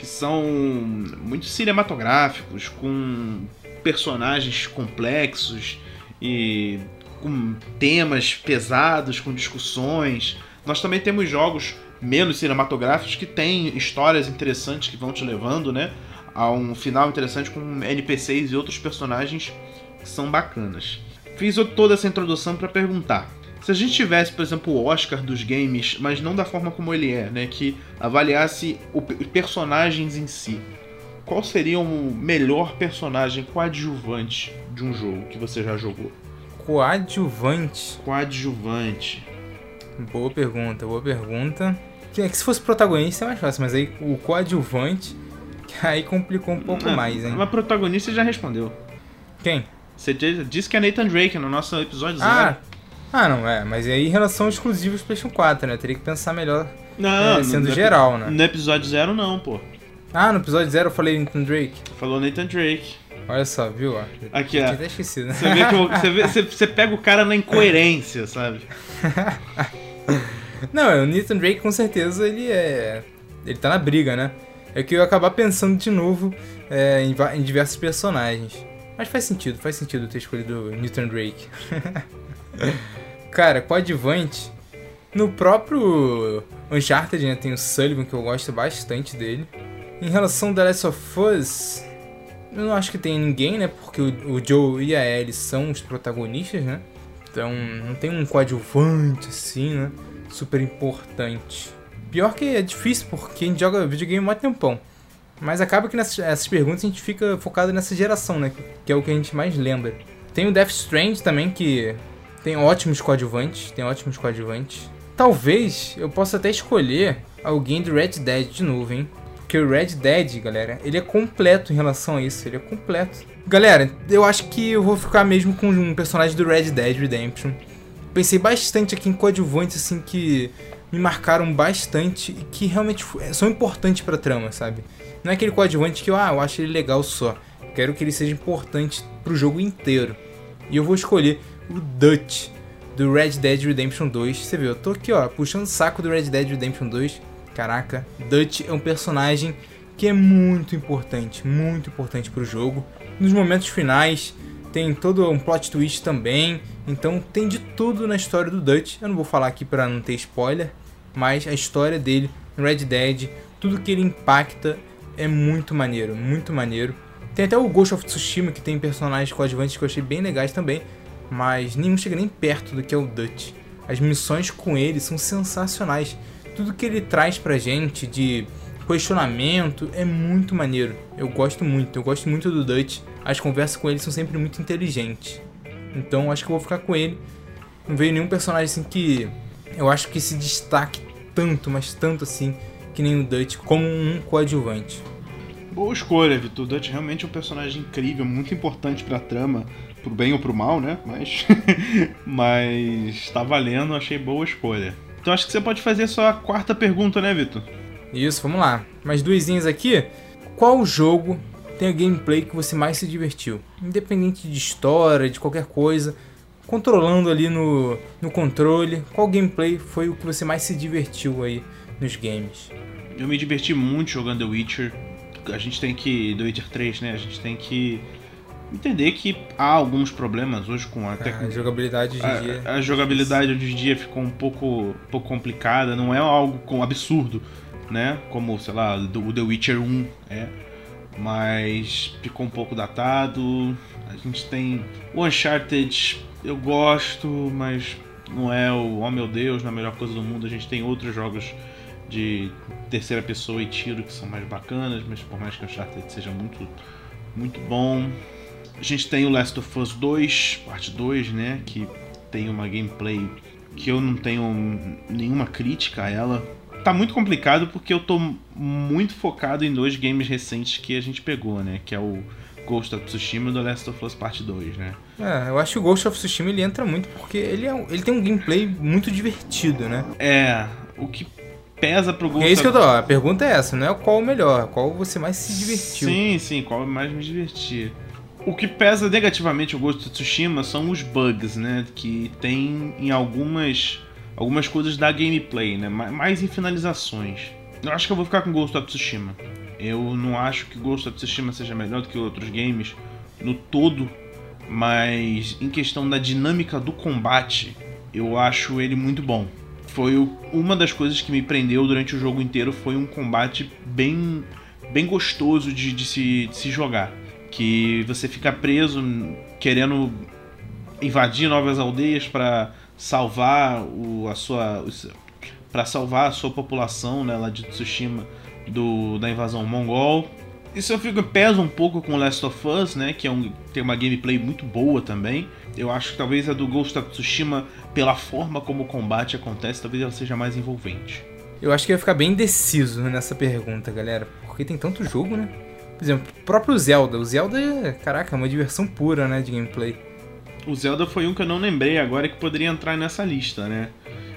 que são muito cinematográficos, com personagens complexos e com temas pesados, com discussões. Nós também temos jogos menos cinematográficos que têm histórias interessantes que vão te levando, né? a um final interessante com NPCs e outros personagens que são bacanas. Fiz toda essa introdução para perguntar. Se a gente tivesse, por exemplo, o Oscar dos games, mas não da forma como ele é, né, que avaliasse os personagens em si, qual seria o melhor personagem coadjuvante de um jogo que você já jogou? Coadjuvante? Coadjuvante. Boa pergunta, boa pergunta. É que se fosse protagonista é mais fácil, mas aí o coadjuvante Aí complicou um pouco mais, hein? Mas protagonista já respondeu. Quem? Você disse que é Nathan Drake no nosso episódio ah. zero. Ah, não, é. Mas aí em relação aos exclusivos PlayStation 4, né? Teria que pensar melhor não, é, sendo no, geral, né? No episódio zero não, pô. Ah, no episódio zero eu falei Nathan Drake. Falou Nathan Drake. Olha só, viu? Aqui, ó. Até esquecido, né? Você, vê que eu, você, vê, você, você pega o cara na incoerência, sabe? não, o Nathan Drake com certeza ele é. Ele tá na briga, né? é que eu ia acabar pensando de novo é, em, em, diversos personagens. Mas faz sentido, faz sentido ter escolhido Newton Drake. Cara, coadjuvante. No próprio Uncharted né, tem o Sullivan, que eu gosto bastante dele. Em relação ao The Last of Us, eu não acho que tem ninguém, né? Porque o, Joe e a Ellie são os protagonistas, né? Então não tem um coadjuvante assim, né? Super importante. Pior que é difícil, porque a gente joga videogame há tempão. Mas acaba que nessas perguntas a gente fica focado nessa geração, né? Que é o que a gente mais lembra. Tem o Death Strange também, que tem ótimos coadjuvantes. Tem ótimos coadjuvantes. Talvez eu possa até escolher alguém do Red Dead de novo, hein? Porque o Red Dead, galera, ele é completo em relação a isso. Ele é completo. Galera, eu acho que eu vou ficar mesmo com um personagem do Red Dead Redemption. Pensei bastante aqui em coadjuvantes, assim, que me marcaram bastante e que realmente são importantes pra trama, sabe? Não é aquele coadjuvante que ah, eu acho ele legal só. quero que ele seja importante pro jogo inteiro. E eu vou escolher o Dutch do Red Dead Redemption 2. Você viu, eu tô aqui, ó, puxando o saco do Red Dead Redemption 2. Caraca, Dutch é um personagem que é muito importante, muito importante pro jogo. Nos momentos finais, tem todo um plot twist também. Então tem de tudo na história do Dutch. Eu não vou falar aqui para não ter spoiler, mas a história dele no Red Dead, tudo que ele impacta é muito maneiro, muito maneiro. Tem até o Ghost of Tsushima que tem personagens coadjuvantes que eu achei bem legais também, mas nenhum chega nem perto do que é o Dutch. As missões com ele são sensacionais. Tudo que ele traz pra gente de questionamento é muito maneiro. Eu gosto muito, eu gosto muito do Dutch. As conversas com ele são sempre muito inteligentes. Então acho que eu vou ficar com ele. Não veio nenhum personagem assim que eu acho que se destaque tanto, mas tanto assim, que nem o Dutch, como um coadjuvante. Boa escolha, Vitor. O Dutch realmente é um personagem incrível, muito importante pra trama, pro bem ou pro mal, né? Mas. mas tá valendo, achei boa escolha. Então acho que você pode fazer a sua quarta pergunta, né, Vitor? Isso, vamos lá. Mais duesinhas aqui. Qual jogo tem a gameplay que você mais se divertiu? Independente de história, de qualquer coisa, controlando ali no, no controle, qual gameplay foi o que você mais se divertiu aí nos games? Eu me diverti muito jogando The Witcher. A gente tem que. The Witcher 3, né? A gente tem que entender que há alguns problemas hoje com a, tec... a jogabilidade hoje em dia. A, jogabilidade hoje em dia ficou um pouco, um pouco complicada, não é algo com absurdo, né? Como, sei lá, o The Witcher 1 é. Mas ficou um pouco datado. A gente tem o Uncharted, eu gosto, mas não é o oh meu Deus, não é a melhor coisa do mundo. A gente tem outros jogos de terceira pessoa e tiro que são mais bacanas, mas por mais que o Uncharted seja muito, muito bom. A gente tem o Last of Us 2, parte 2, né? Que tem uma gameplay que eu não tenho nenhuma crítica a ela. Tá muito complicado porque eu tô muito focado em dois games recentes que a gente pegou, né? Que é o Ghost of Tsushima e The Last of Us Part 2, né? É, eu acho que o Ghost of Tsushima ele entra muito porque ele, é, ele tem um gameplay muito divertido, né? É, o que pesa pro Ghost. É isso que eu tô. A pergunta é essa, não é qual o melhor, qual você mais se divertiu. Sim, sim, qual mais me divertir. O que pesa negativamente o Ghost of Tsushima são os bugs, né? Que tem em algumas algumas coisas da gameplay, né? Mais em finalizações. Eu acho que eu vou ficar com Ghost of Tsushima. Eu não acho que Ghost of Tsushima seja melhor do que outros games no todo, mas em questão da dinâmica do combate, eu acho ele muito bom foi uma das coisas que me prendeu durante o jogo inteiro foi um combate bem bem gostoso de, de, se, de se jogar que você fica preso querendo invadir novas aldeias para salvar o, a sua para salvar a sua população né, lá de Tsushima do, da invasão mongol isso eu fico pesa um pouco com Last of Us, né? Que é um, tem uma gameplay muito boa também. Eu acho que talvez a do Ghost of Tsushima, pela forma como o combate acontece, talvez ela seja mais envolvente. Eu acho que ia ficar bem indeciso nessa pergunta, galera. Porque tem tanto jogo, né? Por exemplo, o próprio Zelda. O Zelda, caraca, é uma diversão pura, né? De gameplay. O Zelda foi um que eu não lembrei agora que poderia entrar nessa lista, né?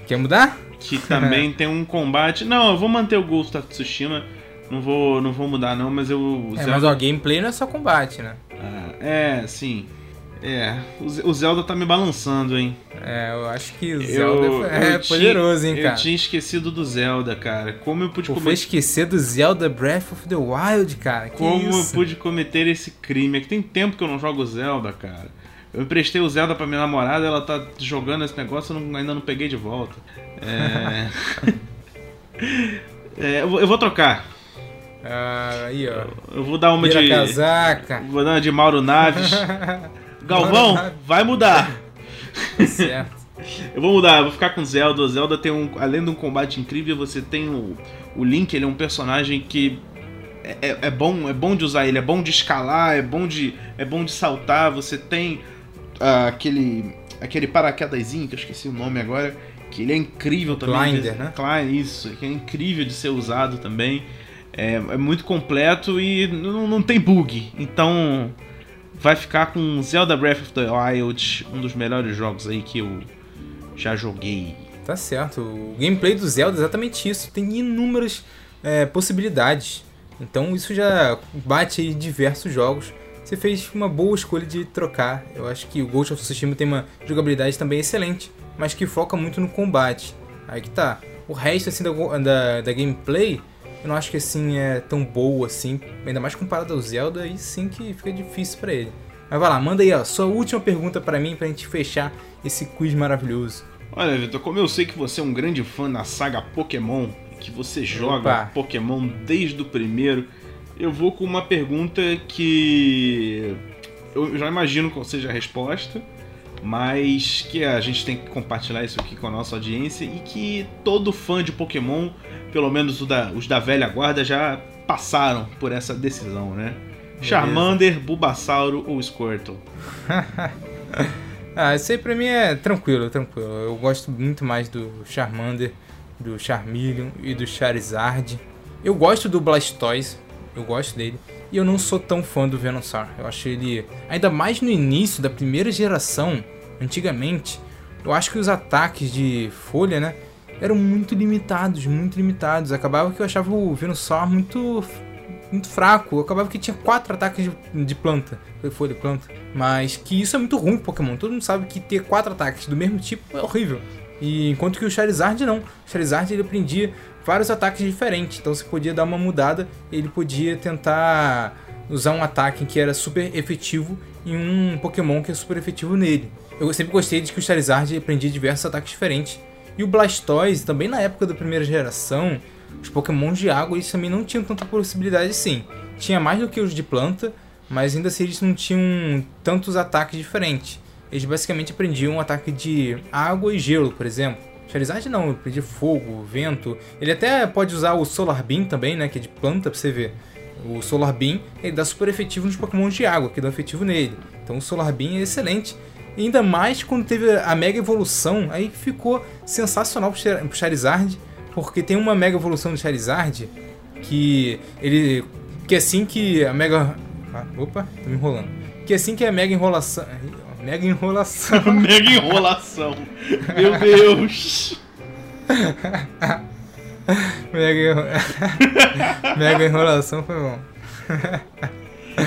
Quer mudar? Que também tem um combate. Não, eu vou manter o Ghost of Tsushima não vou, não vou mudar não, mas eu... É, Zelda... mas o gameplay não é só combate, né? Ah, é, sim. É, o Zelda tá me balançando, hein? É, eu acho que o Zelda eu, é eu poderoso, tinha, hein, cara? Eu tinha esquecido do Zelda, cara. Como eu pude cometer... esquecer do Zelda Breath of the Wild, cara? Que Como isso? eu pude cometer esse crime? É que tem tempo que eu não jogo Zelda, cara. Eu emprestei o Zelda pra minha namorada, ela tá jogando esse negócio, eu não, ainda não peguei de volta. É... é eu vou trocar. Ah, aí, ó. Eu vou dar uma Vira de. casaca. Vou dar uma de Mauro Naves. Galvão, vai mudar. Certo. Eu vou mudar, eu vou ficar com Zelda. O Zelda tem um. Além de um combate incrível, você tem o, o Link, ele é um personagem que. É, é, é bom, é bom de usar ele, é bom de escalar, é bom de, é bom de saltar. Você tem uh, aquele aquele paraquedazinho que eu esqueci o nome agora, que ele é incrível também. Blinder, né? Claro, isso, que é incrível de ser usado também. É, é muito completo e não, não tem bug. Então vai ficar com Zelda Breath of the Wild, um dos melhores jogos aí que eu já joguei. Tá certo. O gameplay do Zelda é exatamente isso. Tem inúmeras é, possibilidades. Então isso já bate em diversos jogos. Você fez uma boa escolha de trocar. Eu acho que o Ghost of Tsushima tem uma jogabilidade também excelente. mas que foca muito no combate. Aí que tá. O resto, assim, da, da, da gameplay, eu não acho que, assim, é tão boa, assim. Ainda mais comparado ao Zelda, aí sim que fica difícil para ele. Mas vai lá, manda aí, ó, sua última pergunta para mim, pra gente fechar esse quiz maravilhoso. Olha, Vitor, como eu sei que você é um grande fã da saga Pokémon, que você joga Opa. Pokémon desde o primeiro, eu vou com uma pergunta que eu já imagino qual seja a resposta, mas que a gente tem que compartilhar isso aqui com a nossa audiência e que todo fã de Pokémon, pelo menos os da, os da velha guarda, já passaram por essa decisão, né? Beleza. Charmander, Bulbasauro ou Squirtle? ah, isso aí pra mim é tranquilo, tranquilo. Eu gosto muito mais do Charmander, do Charmeleon e do Charizard. Eu gosto do Blastoise, eu gosto dele. E eu não sou tão fã do Venusaur. Eu acho ele. Ainda mais no início da primeira geração, antigamente, eu acho que os ataques de folha, né? Eram muito limitados, muito limitados. Acabava que eu achava o Venusaur muito. Muito fraco. Acabava que tinha quatro ataques de, de planta. Folha, planta. Mas que isso é muito ruim Pokémon. Todo mundo sabe que ter quatro ataques do mesmo tipo é horrível. E enquanto que o Charizard não. O Charizard ele aprendia vários ataques diferentes. Então você podia dar uma mudada, ele podia tentar usar um ataque que era super efetivo em um Pokémon que é super efetivo nele. Eu sempre gostei de que o Charizard aprendia diversos ataques diferentes. E o Blastoise, também na época da primeira geração, os Pokémon de água eles também não tinham tanta possibilidade assim. Tinha mais do que os de planta, mas ainda assim eles não tinham tantos ataques diferentes. Eles basicamente aprendiam um ataque de água e gelo, por exemplo. Charizard não, ele aprendia fogo, vento. Ele até pode usar o Solar Beam também, né? Que é de planta pra você ver. O Solar Beam ele dá super efetivo nos Pokémon de água, que dá efetivo nele. Então o Solar Beam é excelente. E ainda mais quando teve a Mega Evolução, aí ficou sensacional pro Charizard, porque tem uma Mega Evolução do Charizard que ele. que assim que a Mega. Ah, opa, tô me enrolando. Que assim que a Mega Enrolação. Mega enrolação. Mega enrolação. Meu Deus. Mega, enro... Mega enrolação foi bom.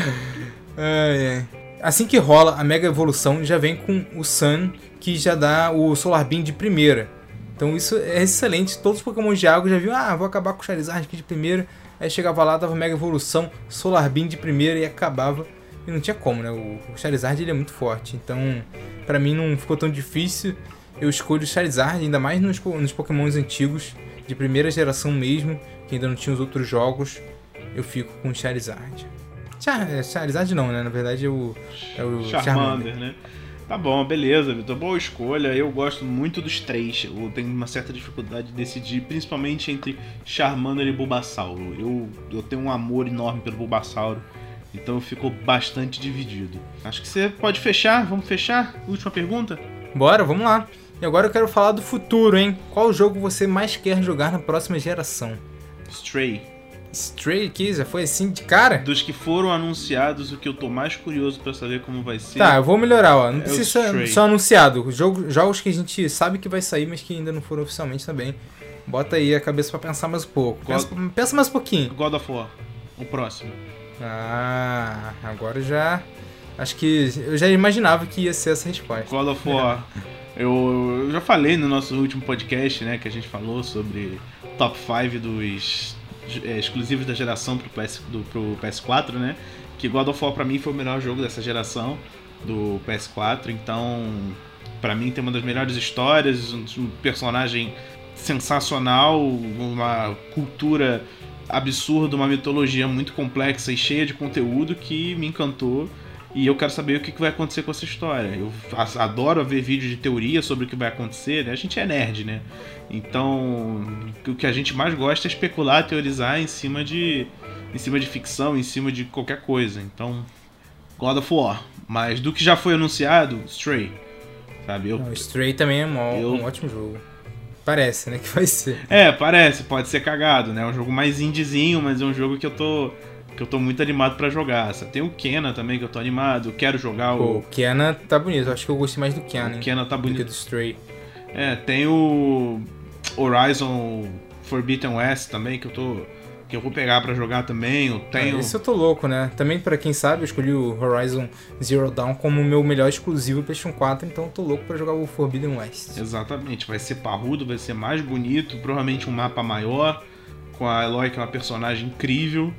ai, ai. Assim que rola a Mega Evolução, já vem com o Sun, que já dá o Solar Beam de primeira. Então isso é excelente. Todos os Pokémon de água já viram, ah, vou acabar com o Charizard aqui de primeira. Aí chegava lá, dava Mega Evolução, Solar Beam de primeira e acabava e não tinha como, né? O Charizard ele é muito forte. Então, para mim não ficou tão difícil. Eu escolho o Charizard, ainda mais nos, nos Pokémons antigos, de primeira geração mesmo, que ainda não tinha os outros jogos. Eu fico com o Charizard. Char é, Charizard não, né? Na verdade é o, é o Charmander, Charmander, né? Tá bom, beleza, Vitor. Boa escolha. Eu gosto muito dos três. Eu tenho uma certa dificuldade de decidir, principalmente entre Charmander e Bulbasauro. Eu, eu tenho um amor enorme pelo Bulbasauro. Então ficou bastante dividido. Acho que você pode fechar. Vamos fechar? Última pergunta? Bora, vamos lá. E agora eu quero falar do futuro, hein? Qual jogo você mais quer jogar na próxima geração? Stray. Stray que já foi assim de cara? Dos que foram anunciados, o que eu tô mais curioso para saber como vai ser. Tá, eu vou melhorar, ó. Não é precisa ser só anunciado. Jogo, jogos que a gente sabe que vai sair, mas que ainda não foram oficialmente também. Bota aí a cabeça para pensar mais um pouco. God... Pensa, pensa mais um pouquinho. God of War, o próximo. Ah, agora já. Acho que eu já imaginava que ia ser essa resposta. God of War. eu, eu já falei no nosso último podcast, né, que a gente falou sobre top 5 dos é, exclusivos da geração pro, PS, do, pro PS4, né? Que God of War pra mim foi o melhor jogo dessa geração do PS4, então para mim tem uma das melhores histórias, um personagem sensacional, uma cultura absurdo, uma mitologia muito complexa e cheia de conteúdo que me encantou. E eu quero saber o que vai acontecer com essa história. Eu adoro ver vídeos de teoria sobre o que vai acontecer. Né? A gente é nerd, né? Então, o que a gente mais gosta é especular, teorizar em cima de, em cima de ficção, em cima de qualquer coisa. Então, God of War. Mas do que já foi anunciado, Stray. Sabe? Eu, Não, Stray também é um, eu, um ótimo jogo. Parece, né, que vai ser. É, parece, pode ser cagado, né? É um jogo mais indiezinho, mas é um jogo que eu tô que eu tô muito animado para jogar. Tem o Kena também que eu tô animado, quero jogar o Pô, o Kena tá bonito, eu acho que eu gostei mais do Kena. O Kena tá bonito. Do do Stray. É, tem o Horizon Forbidden West também que eu tô que eu vou pegar para jogar também. Eu tenho. Ah, esse eu tô louco, né? Também, para quem sabe, eu escolhi o Horizon Zero Dawn como o meu melhor exclusivo PlayStation 4, então eu tô louco para jogar o Forbidden West. Exatamente, vai ser parrudo, vai ser mais bonito, provavelmente um mapa maior, com a Eloy, que é uma personagem incrível.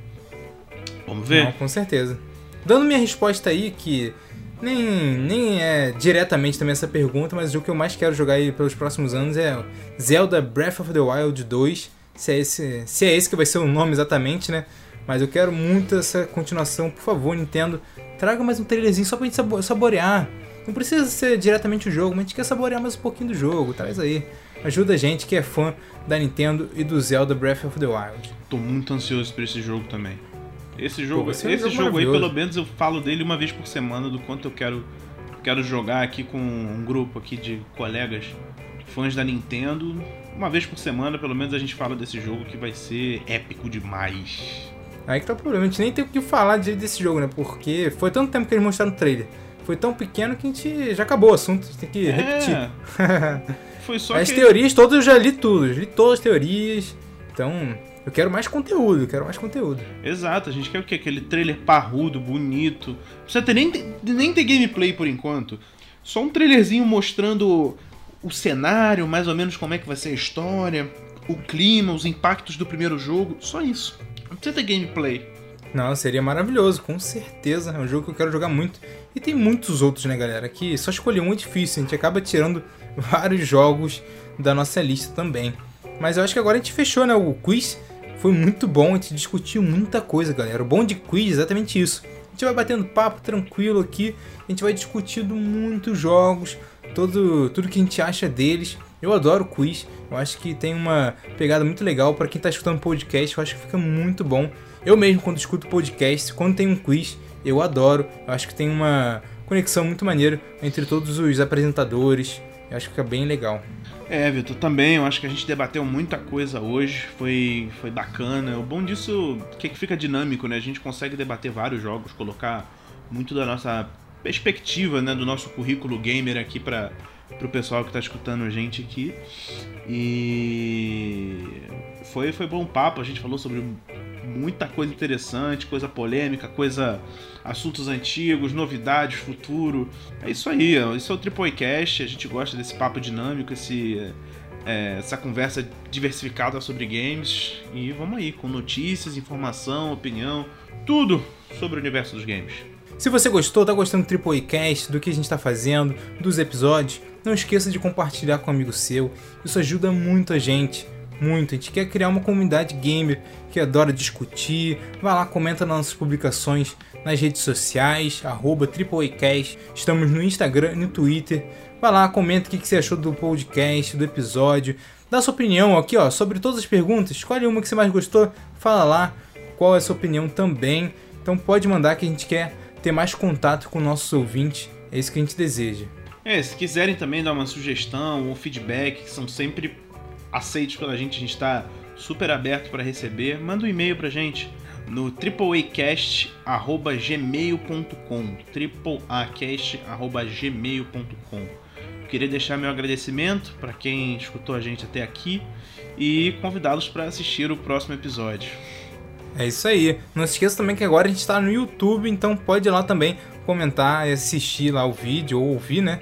Vamos ver? Não, com certeza. Dando minha resposta aí, que nem, nem é diretamente também essa pergunta, mas o que eu mais quero jogar aí pelos próximos anos é Zelda Breath of the Wild 2 se é esse, se é esse que vai ser o nome exatamente, né? Mas eu quero muito essa continuação, por favor, Nintendo, traga mais um trailerzinho só pra gente saborear. Não precisa ser diretamente o jogo, mas a gente quer saborear mais um pouquinho do jogo, traz aí. Ajuda a gente que é fã da Nintendo e do Zelda Breath of the Wild. Tô muito ansioso por esse jogo também. Esse jogo, Pô, esse jogo, jogo aí, pelo menos eu falo dele uma vez por semana do quanto eu quero quero jogar aqui com um grupo aqui de colegas fãs da Nintendo uma vez por semana, pelo menos, a gente fala desse jogo que vai ser épico demais. Aí que tá o problema, a gente nem tem o que falar desse jogo, né? Porque foi tanto tempo que eles mostraram no trailer. Foi tão pequeno que a gente já acabou o assunto, a gente tem que é. repetir. foi só As que... teorias todas eu já li tudo, li todas as teorias. Então, eu quero mais conteúdo, eu quero mais conteúdo. Exato, a gente quer o quê? Aquele trailer parrudo, bonito. Não precisa ter nem, nem ter gameplay por enquanto. Só um trailerzinho mostrando o cenário, mais ou menos como é que vai ser a história, o clima, os impactos do primeiro jogo, só isso. Não precisa ter gameplay. Não, seria maravilhoso, com certeza. É um jogo que eu quero jogar muito. E tem muitos outros, né, galera? Que só escolher um é difícil, a gente acaba tirando vários jogos da nossa lista também. Mas eu acho que agora a gente fechou, né? O quiz foi muito bom, a gente discutiu muita coisa, galera. O bom de quiz é exatamente isso. A gente vai batendo papo tranquilo aqui, a gente vai discutindo muitos jogos, todo, tudo que a gente acha deles. Eu adoro quiz, eu acho que tem uma pegada muito legal para quem está escutando podcast, eu acho que fica muito bom. Eu mesmo, quando escuto podcast, quando tem um quiz, eu adoro, eu acho que tem uma conexão muito maneira entre todos os apresentadores, eu acho que fica bem legal. É, Vitor, também, eu acho que a gente debateu muita coisa hoje, foi, foi bacana. O bom disso é que fica dinâmico, né? A gente consegue debater vários jogos, colocar muito da nossa perspectiva né, do nosso currículo gamer aqui para o pessoal que está escutando a gente aqui. E foi, foi bom papo, a gente falou sobre muita coisa interessante, coisa polêmica, coisa assuntos antigos, novidades, futuro. É isso aí, isso é o Triplecast, a gente gosta desse papo dinâmico, esse, é, essa conversa diversificada sobre games. E vamos aí, com notícias, informação, opinião, tudo sobre o universo dos games. Se você gostou, tá gostando do Triple Cast, do que a gente está fazendo, dos episódios, não esqueça de compartilhar com um amigo seu. Isso ajuda muito a gente, muito. A gente quer criar uma comunidade gamer que adora discutir. Vai lá, comenta nas nossas publicações nas redes sociais, arroba TripleAcast. Estamos no Instagram e no Twitter. Vai lá, comenta o que você achou do podcast, do episódio. Dá sua opinião aqui ó, sobre todas as perguntas. Escolhe uma que você mais gostou, fala lá qual é a sua opinião também. Então pode mandar que a gente quer ter mais contato com nossos ouvintes. É isso que a gente deseja. É, se quiserem também dar uma sugestão ou feedback, que são sempre aceitos pela gente, a gente está super aberto para receber, manda um e-mail pra gente no tripleacast@gmail.com, tripleacast@gmail.com. Queria deixar meu agradecimento para quem escutou a gente até aqui e convidá-los para assistir o próximo episódio. É isso aí. Não se esqueça também que agora a gente está no YouTube, então pode ir lá também comentar e assistir lá o vídeo ou ouvir, né?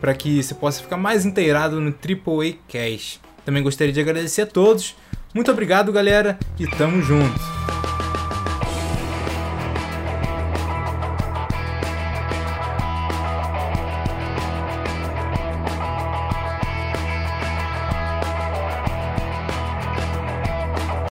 Para que você possa ficar mais inteirado no AAA Cash. Também gostaria de agradecer a todos. Muito obrigado, galera, e tamo junto.